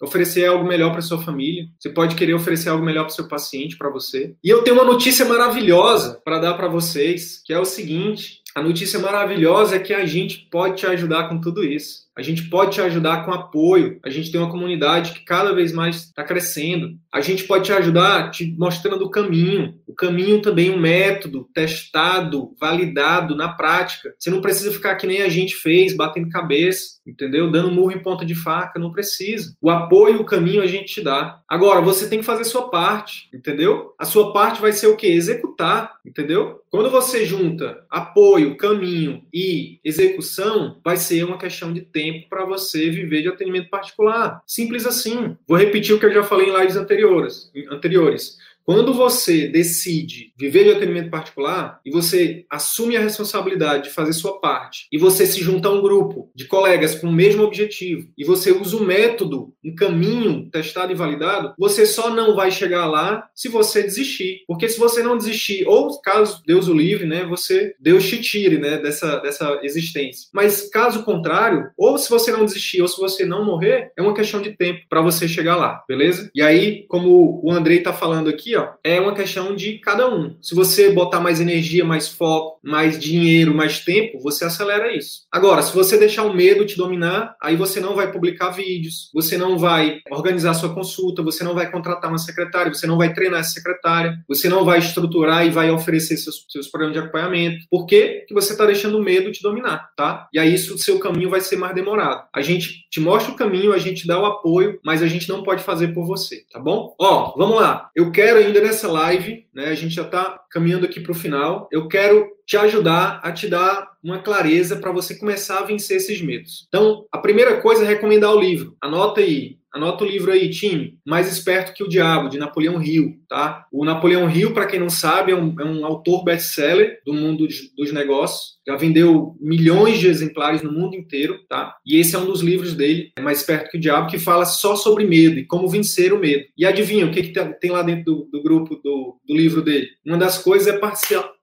oferecer algo melhor para sua família, você pode querer oferecer algo melhor para seu paciente, para você. E eu tenho uma notícia maravilhosa para dar para vocês, que é o seguinte: a notícia maravilhosa é que a gente pode te ajudar com tudo isso. A gente pode te ajudar com apoio. A gente tem uma comunidade que cada vez mais está crescendo. A gente pode te ajudar te mostrando o caminho. O caminho também um método testado, validado na prática. Você não precisa ficar que nem a gente fez, batendo cabeça, entendeu? Dando murro em ponta de faca, não precisa. O apoio, o caminho a gente te dá. Agora, você tem que fazer sua parte, entendeu? A sua parte vai ser o quê? Executar, entendeu? Quando você junta apoio, caminho e execução, vai ser uma questão de tempo tempo para você viver de atendimento particular. Simples assim. Vou repetir o que eu já falei em lives anteriores. anteriores. Quando você decide viver de atendimento particular e você assume a responsabilidade de fazer sua parte e você se junta a um grupo de colegas com o mesmo objetivo e você usa o método, um caminho testado e validado, você só não vai chegar lá se você desistir. Porque se você não desistir, ou caso Deus o livre, né, você Deus te tire, né, dessa dessa existência. Mas caso contrário, ou se você não desistir ou se você não morrer, é uma questão de tempo para você chegar lá, beleza? E aí, como o Andrei tá falando aqui, ó, é uma questão de cada um. Se você botar mais energia, mais foco, mais dinheiro, mais tempo, você acelera isso. Agora, se você deixar o medo te dominar, aí você não vai publicar vídeos, você não vai organizar sua consulta, você não vai contratar uma secretária, você não vai treinar essa secretária, você não vai estruturar e vai oferecer seus, seus programas de acompanhamento. Por quê? Porque você está deixando o medo te dominar, tá? E aí isso, o seu caminho vai ser mais demorado. A gente te mostra o caminho, a gente dá o apoio, mas a gente não pode fazer por você, tá bom? Ó, vamos lá. Eu quero ainda nessa live, né? A gente já está caminhando aqui para o final. Eu quero te ajudar a te dar uma clareza para você começar a vencer esses medos. Então, a primeira coisa é recomendar o livro. Anota aí. Anota o livro aí, time. Mais Esperto que o Diabo, de Napoleão Hill, tá? O Napoleão Hill, para quem não sabe, é um, é um autor best-seller do mundo dos negócios. Já vendeu milhões de exemplares no mundo inteiro, tá? E esse é um dos livros dele, é Mais Esperto que o Diabo, que fala só sobre medo e como vencer o medo. E adivinha, o que, que tem lá dentro do, do grupo, do, do livro dele? Uma das coisas é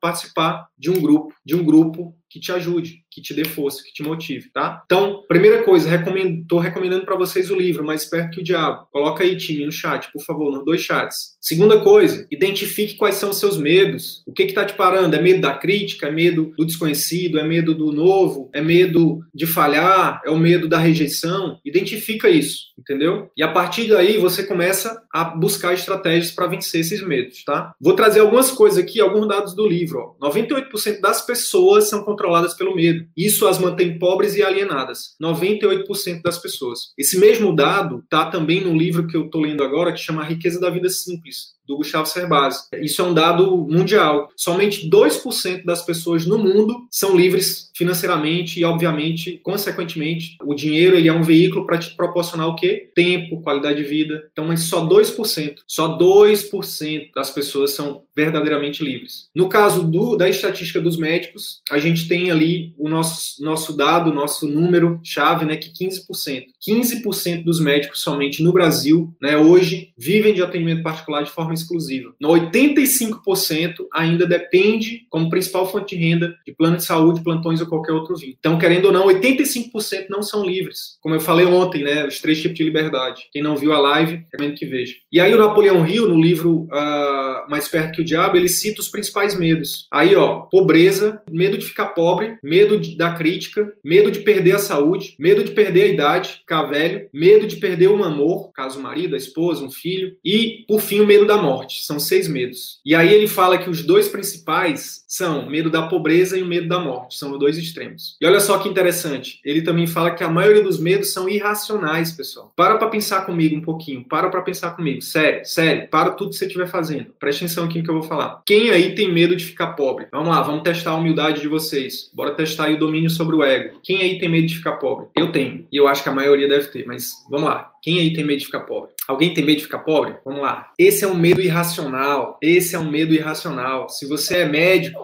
participar de um grupo, de um grupo que te ajude, que te dê força, que te motive, tá? Então, primeira coisa, recomendo, tô recomendando para vocês o livro Mais Perto que o Diabo. Coloca aí, time, no chat, por favor, nos dois chats. Segunda coisa, identifique quais são os seus medos. O que está te parando? É medo da crítica? É medo do desconhecido? É medo do novo? É medo de falhar? É o medo da rejeição? Identifica isso, entendeu? E a partir daí você começa a buscar estratégias para vencer esses medos, tá? Vou trazer algumas coisas aqui, alguns dados do livro. Ó. 98% das pessoas são controladas pelo medo. Isso as mantém pobres e alienadas. 98% das pessoas. Esse mesmo dado está também no livro que eu estou lendo agora, que chama A Riqueza da Vida Simples do Gustavo Cerbasi. Isso é um dado mundial. Somente 2% das pessoas no mundo são livres financeiramente e, obviamente, consequentemente, o dinheiro ele é um veículo para te proporcionar o quê? Tempo, qualidade de vida. Então, mas só 2%, só 2% das pessoas são verdadeiramente livres. No caso do, da estatística dos médicos, a gente tem ali o nosso, nosso dado, nosso número chave, né, que 15%. 15% dos médicos somente no Brasil, né, hoje, vivem de atendimento particular de forma exclusiva. No 85% ainda depende como principal fonte de renda de plano de saúde, plantões ou qualquer outro vínculo. Então, querendo ou não, 85% não são livres. Como eu falei ontem, né, os três tipos de liberdade. Quem não viu a live, recomendo que veja. E aí o Napoleão Hill, no livro uh, Mais Perto que o Diabo, ele cita os principais medos. Aí, ó, pobreza, medo de ficar pobre, medo de, da crítica, medo de perder a saúde, medo de perder a idade, ficar velho, medo de perder um amor, caso o marido, a esposa, um filho, e, por fim, o medo da morte. São seis medos. E aí ele fala que os dois principais são medo da pobreza e o medo da morte. São os dois extremos. E olha só que interessante. Ele também fala que a maioria dos medos são irracionais, pessoal. Para para pensar comigo um pouquinho. Para para pensar comigo. Sério, sério. Para tudo que você estiver fazendo. Preste atenção aqui no que eu vou falar. Quem aí tem medo de ficar pobre? Vamos lá, vamos testar a humildade de vocês. Bora testar aí o domínio sobre o ego. Quem aí tem medo de ficar pobre? Eu tenho. E eu acho que a maioria deve ter, mas vamos lá. Quem aí tem medo de ficar pobre? Alguém tem medo de ficar pobre? Vamos lá. Esse é um medo irracional. Esse é um medo irracional. Se você é médico,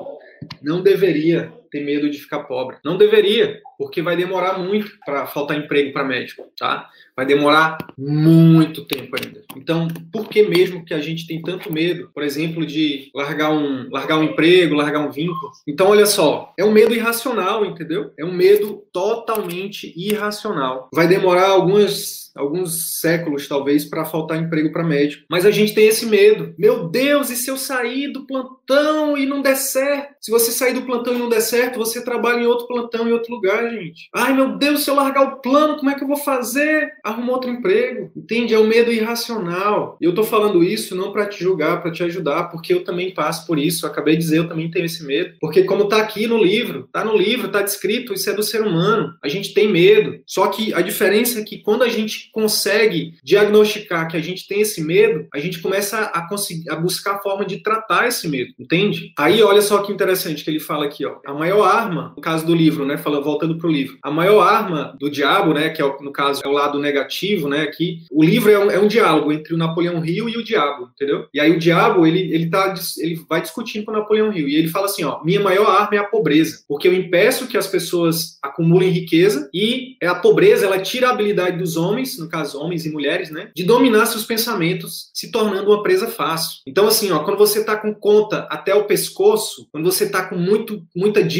não deveria ter medo de ficar pobre. Não deveria, porque vai demorar muito para faltar emprego para médico, tá? Vai demorar muito tempo ainda. Então, por que mesmo que a gente tem tanto medo, por exemplo, de largar um, largar um emprego, largar um vínculo? Então, olha só, é um medo irracional, entendeu? É um medo totalmente irracional. Vai demorar algumas alguns séculos, talvez, para faltar emprego para médico. Mas a gente tem esse medo. Meu Deus, e se eu sair do plantão e não der certo? Se você sair do plantão e não der certo, você trabalha em outro plantão, em outro lugar, gente. Ai, meu Deus, se eu largar o plano, como é que eu vou fazer? Arruma outro emprego. Entende? É um medo irracional. E eu tô falando isso não para te julgar, para te ajudar, porque eu também passo por isso. Eu acabei de dizer, eu também tenho esse medo. Porque como tá aqui no livro, tá no livro, tá descrito, isso é do ser humano. A gente tem medo. Só que a diferença é que quando a gente consegue diagnosticar que a gente tem esse medo, a gente começa a conseguir a buscar a forma de tratar esse medo, entende? Aí olha só que interessante que ele fala aqui, ó. A maior arma, no caso do livro, né, falando voltando pro livro. A maior arma do diabo, né, que é no caso é o lado negativo, né, aqui. O livro é um, é um diálogo entre o Napoleão Hill e o diabo, entendeu? E aí o diabo, ele ele tá ele vai discutindo com o Napoleão Hill e ele fala assim, ó, minha maior arma é a pobreza, porque eu impeço que as pessoas acumulem riqueza e a pobreza ela tira a habilidade dos homens no caso homens e mulheres, né, de dominar seus pensamentos, se tornando uma presa fácil. Então, assim, ó, quando você está com conta até o pescoço, quando você está com muito, muita dívida,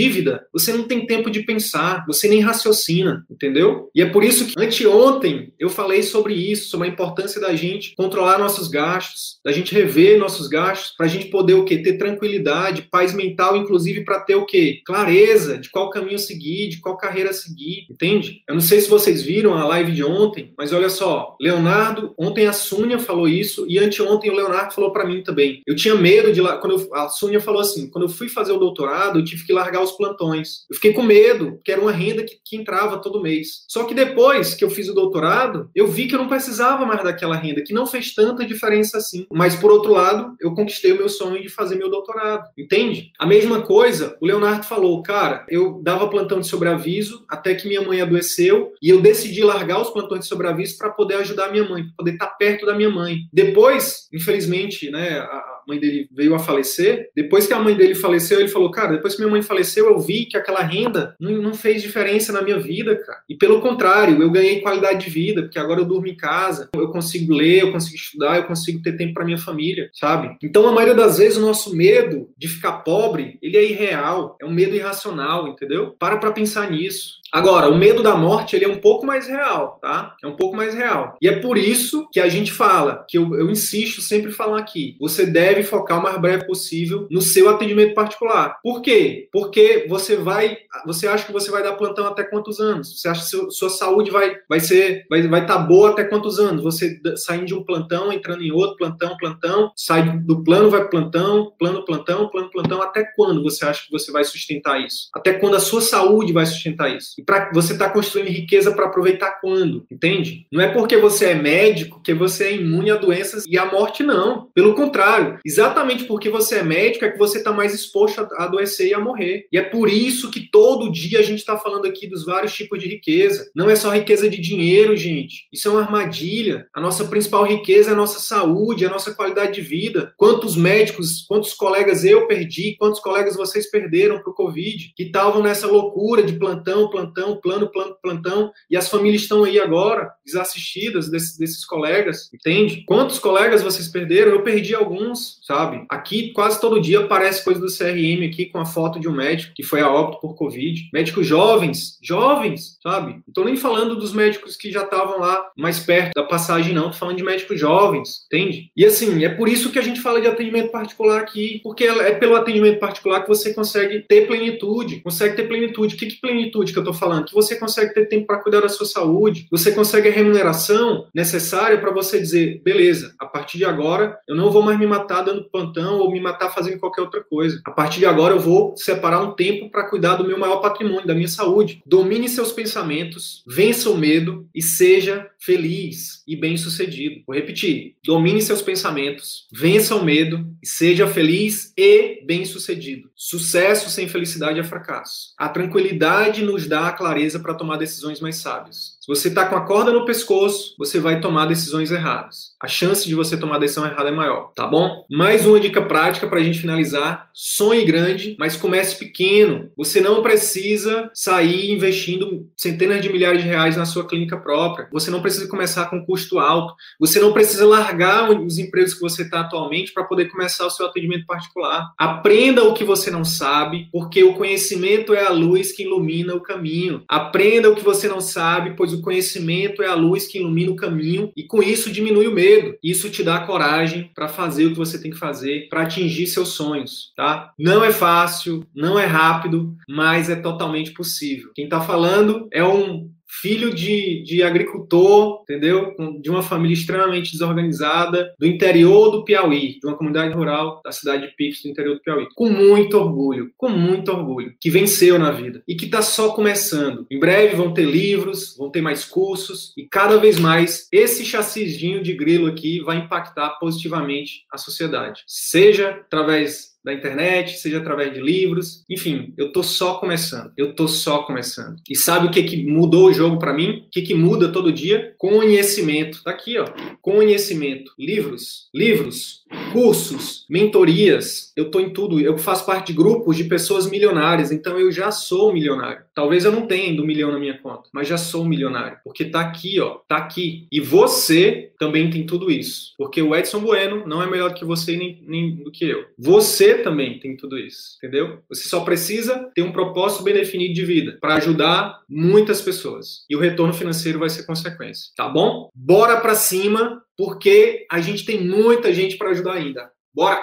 você não tem tempo de pensar, você nem raciocina, entendeu? E é por isso que anteontem eu falei sobre isso, sobre a importância da gente controlar nossos gastos, da gente rever nossos gastos, para a gente poder o quê? Ter tranquilidade, paz mental, inclusive para ter o quê? Clareza de qual caminho seguir, de qual carreira seguir, entende? Eu não sei se vocês viram a live de ontem, mas olha só, Leonardo, ontem a Súnia falou isso e anteontem o Leonardo falou para mim também. Eu tinha medo de lá, quando eu, a Súnia falou assim, quando eu fui fazer o doutorado, eu tive que largar os plantões. Eu fiquei com medo, porque era uma renda que, que entrava todo mês. Só que depois que eu fiz o doutorado, eu vi que eu não precisava mais daquela renda, que não fez tanta diferença assim. Mas, por outro lado, eu conquistei o meu sonho de fazer meu doutorado. Entende? A mesma coisa, o Leonardo falou, cara, eu dava plantão de sobreaviso até que minha mãe adoeceu e eu decidi largar os plantões de sobreaviso para poder ajudar minha mãe, poder estar perto da minha mãe. Depois, infelizmente, né, a, mãe dele veio a falecer, depois que a mãe dele faleceu, ele falou, cara, depois que minha mãe faleceu, eu vi que aquela renda não, não fez diferença na minha vida, cara. E pelo contrário, eu ganhei qualidade de vida, porque agora eu durmo em casa, eu consigo ler, eu consigo estudar, eu consigo ter tempo para minha família, sabe? Então, a maioria das vezes, o nosso medo de ficar pobre, ele é irreal, é um medo irracional, entendeu? Para para pensar nisso. Agora, o medo da morte ele é um pouco mais real, tá? É um pouco mais real. E é por isso que a gente fala, que eu, eu insisto sempre falar aqui, você deve focar o mais breve possível no seu atendimento particular. Por quê? Porque você vai, você acha que você vai dar plantão até quantos anos? Você acha que seu, sua saúde vai, vai ser, vai estar vai tá boa até quantos anos? Você saindo de um plantão, entrando em outro plantão, plantão, sai do plano, vai plantão, plano, plantão, plano, plantão, até quando você acha que você vai sustentar isso? Até quando a sua saúde vai sustentar isso? E para você está construindo riqueza para aproveitar quando, entende? Não é porque você é médico que você é imune a doenças e à morte, não. Pelo contrário, exatamente porque você é médico é que você está mais exposto a adoecer e a morrer. E é por isso que todo dia a gente está falando aqui dos vários tipos de riqueza. Não é só riqueza de dinheiro, gente. Isso é uma armadilha. A nossa principal riqueza é a nossa saúde, a nossa qualidade de vida. Quantos médicos, quantos colegas eu perdi, quantos colegas vocês perderam para o Covid, que estavam nessa loucura de plantão, plantão plantão, plano, plano, plantão, e as famílias estão aí agora, desassistidas desses, desses colegas, entende? Quantos colegas vocês perderam? Eu perdi alguns, sabe? Aqui quase todo dia aparece coisa do CRM aqui com a foto de um médico que foi a óbito por Covid. Médicos jovens, jovens, sabe? Não tô nem falando dos médicos que já estavam lá mais perto da passagem, não. Tô falando de médicos jovens, entende? E assim, é por isso que a gente fala de atendimento particular aqui, porque é pelo atendimento particular que você consegue ter plenitude, consegue ter plenitude. O que, que plenitude que eu tô falando? que você consegue ter tempo para cuidar da sua saúde, você consegue a remuneração necessária para você dizer, beleza, a partir de agora eu não vou mais me matar dando plantão ou me matar fazendo qualquer outra coisa. A partir de agora eu vou separar um tempo para cuidar do meu maior patrimônio, da minha saúde. Domine seus pensamentos, vença o medo e seja feliz e bem-sucedido. Vou repetir: domine seus pensamentos, vença o medo e seja feliz e bem-sucedido. Sucesso sem felicidade é fracasso. A tranquilidade nos dá clareza para tomar decisões mais sábias. Se você está com a corda no pescoço, você vai tomar decisões erradas. A chance de você tomar decisão errada é maior, tá bom? Mais uma dica prática para a gente finalizar: sonhe grande, mas comece pequeno. Você não precisa sair investindo centenas de milhares de reais na sua clínica própria. Você não precisa começar com custo alto. Você não precisa largar os empregos que você está atualmente para poder começar o seu atendimento particular. Aprenda o que você não sabe, porque o conhecimento é a luz que ilumina o caminho. Aprenda o que você não sabe, pois o o conhecimento é a luz que ilumina o caminho e com isso diminui o medo. Isso te dá coragem para fazer o que você tem que fazer para atingir seus sonhos, tá? Não é fácil, não é rápido, mas é totalmente possível. Quem está falando é um filho de, de agricultor, entendeu? De uma família extremamente desorganizada, do interior do Piauí, de uma comunidade rural da cidade de Pix, do interior do Piauí. Com muito orgulho, com muito orgulho, que venceu na vida e que está só começando. Em breve vão ter livros, vão ter mais cursos e cada vez mais esse chassizinho de grilo aqui vai impactar positivamente a sociedade. Seja através da internet, seja através de livros. Enfim, eu tô só começando. Eu tô só começando. E sabe o que, que mudou o jogo para mim? O que, que muda todo dia? Conhecimento. Tá aqui, ó. Conhecimento. Livros. Livros. Cursos. Mentorias. Eu tô em tudo. Eu faço parte de grupos de pessoas milionárias. Então eu já sou milionário. Talvez eu não tenha ainda um milhão na minha conta, mas já sou milionário. Porque tá aqui, ó. Tá aqui. E você também tem tudo isso. Porque o Edson Bueno não é melhor do que você nem, nem do que eu. Você também tem tudo isso, entendeu? Você só precisa ter um propósito bem definido de vida para ajudar muitas pessoas. E o retorno financeiro vai ser consequência, tá bom? Bora para cima, porque a gente tem muita gente para ajudar ainda. Bora!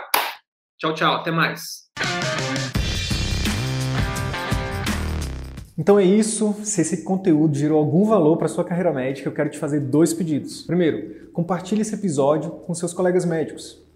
Tchau, tchau, até mais. Então é isso. Se esse conteúdo gerou algum valor para sua carreira médica, eu quero te fazer dois pedidos. Primeiro, compartilhe esse episódio com seus colegas médicos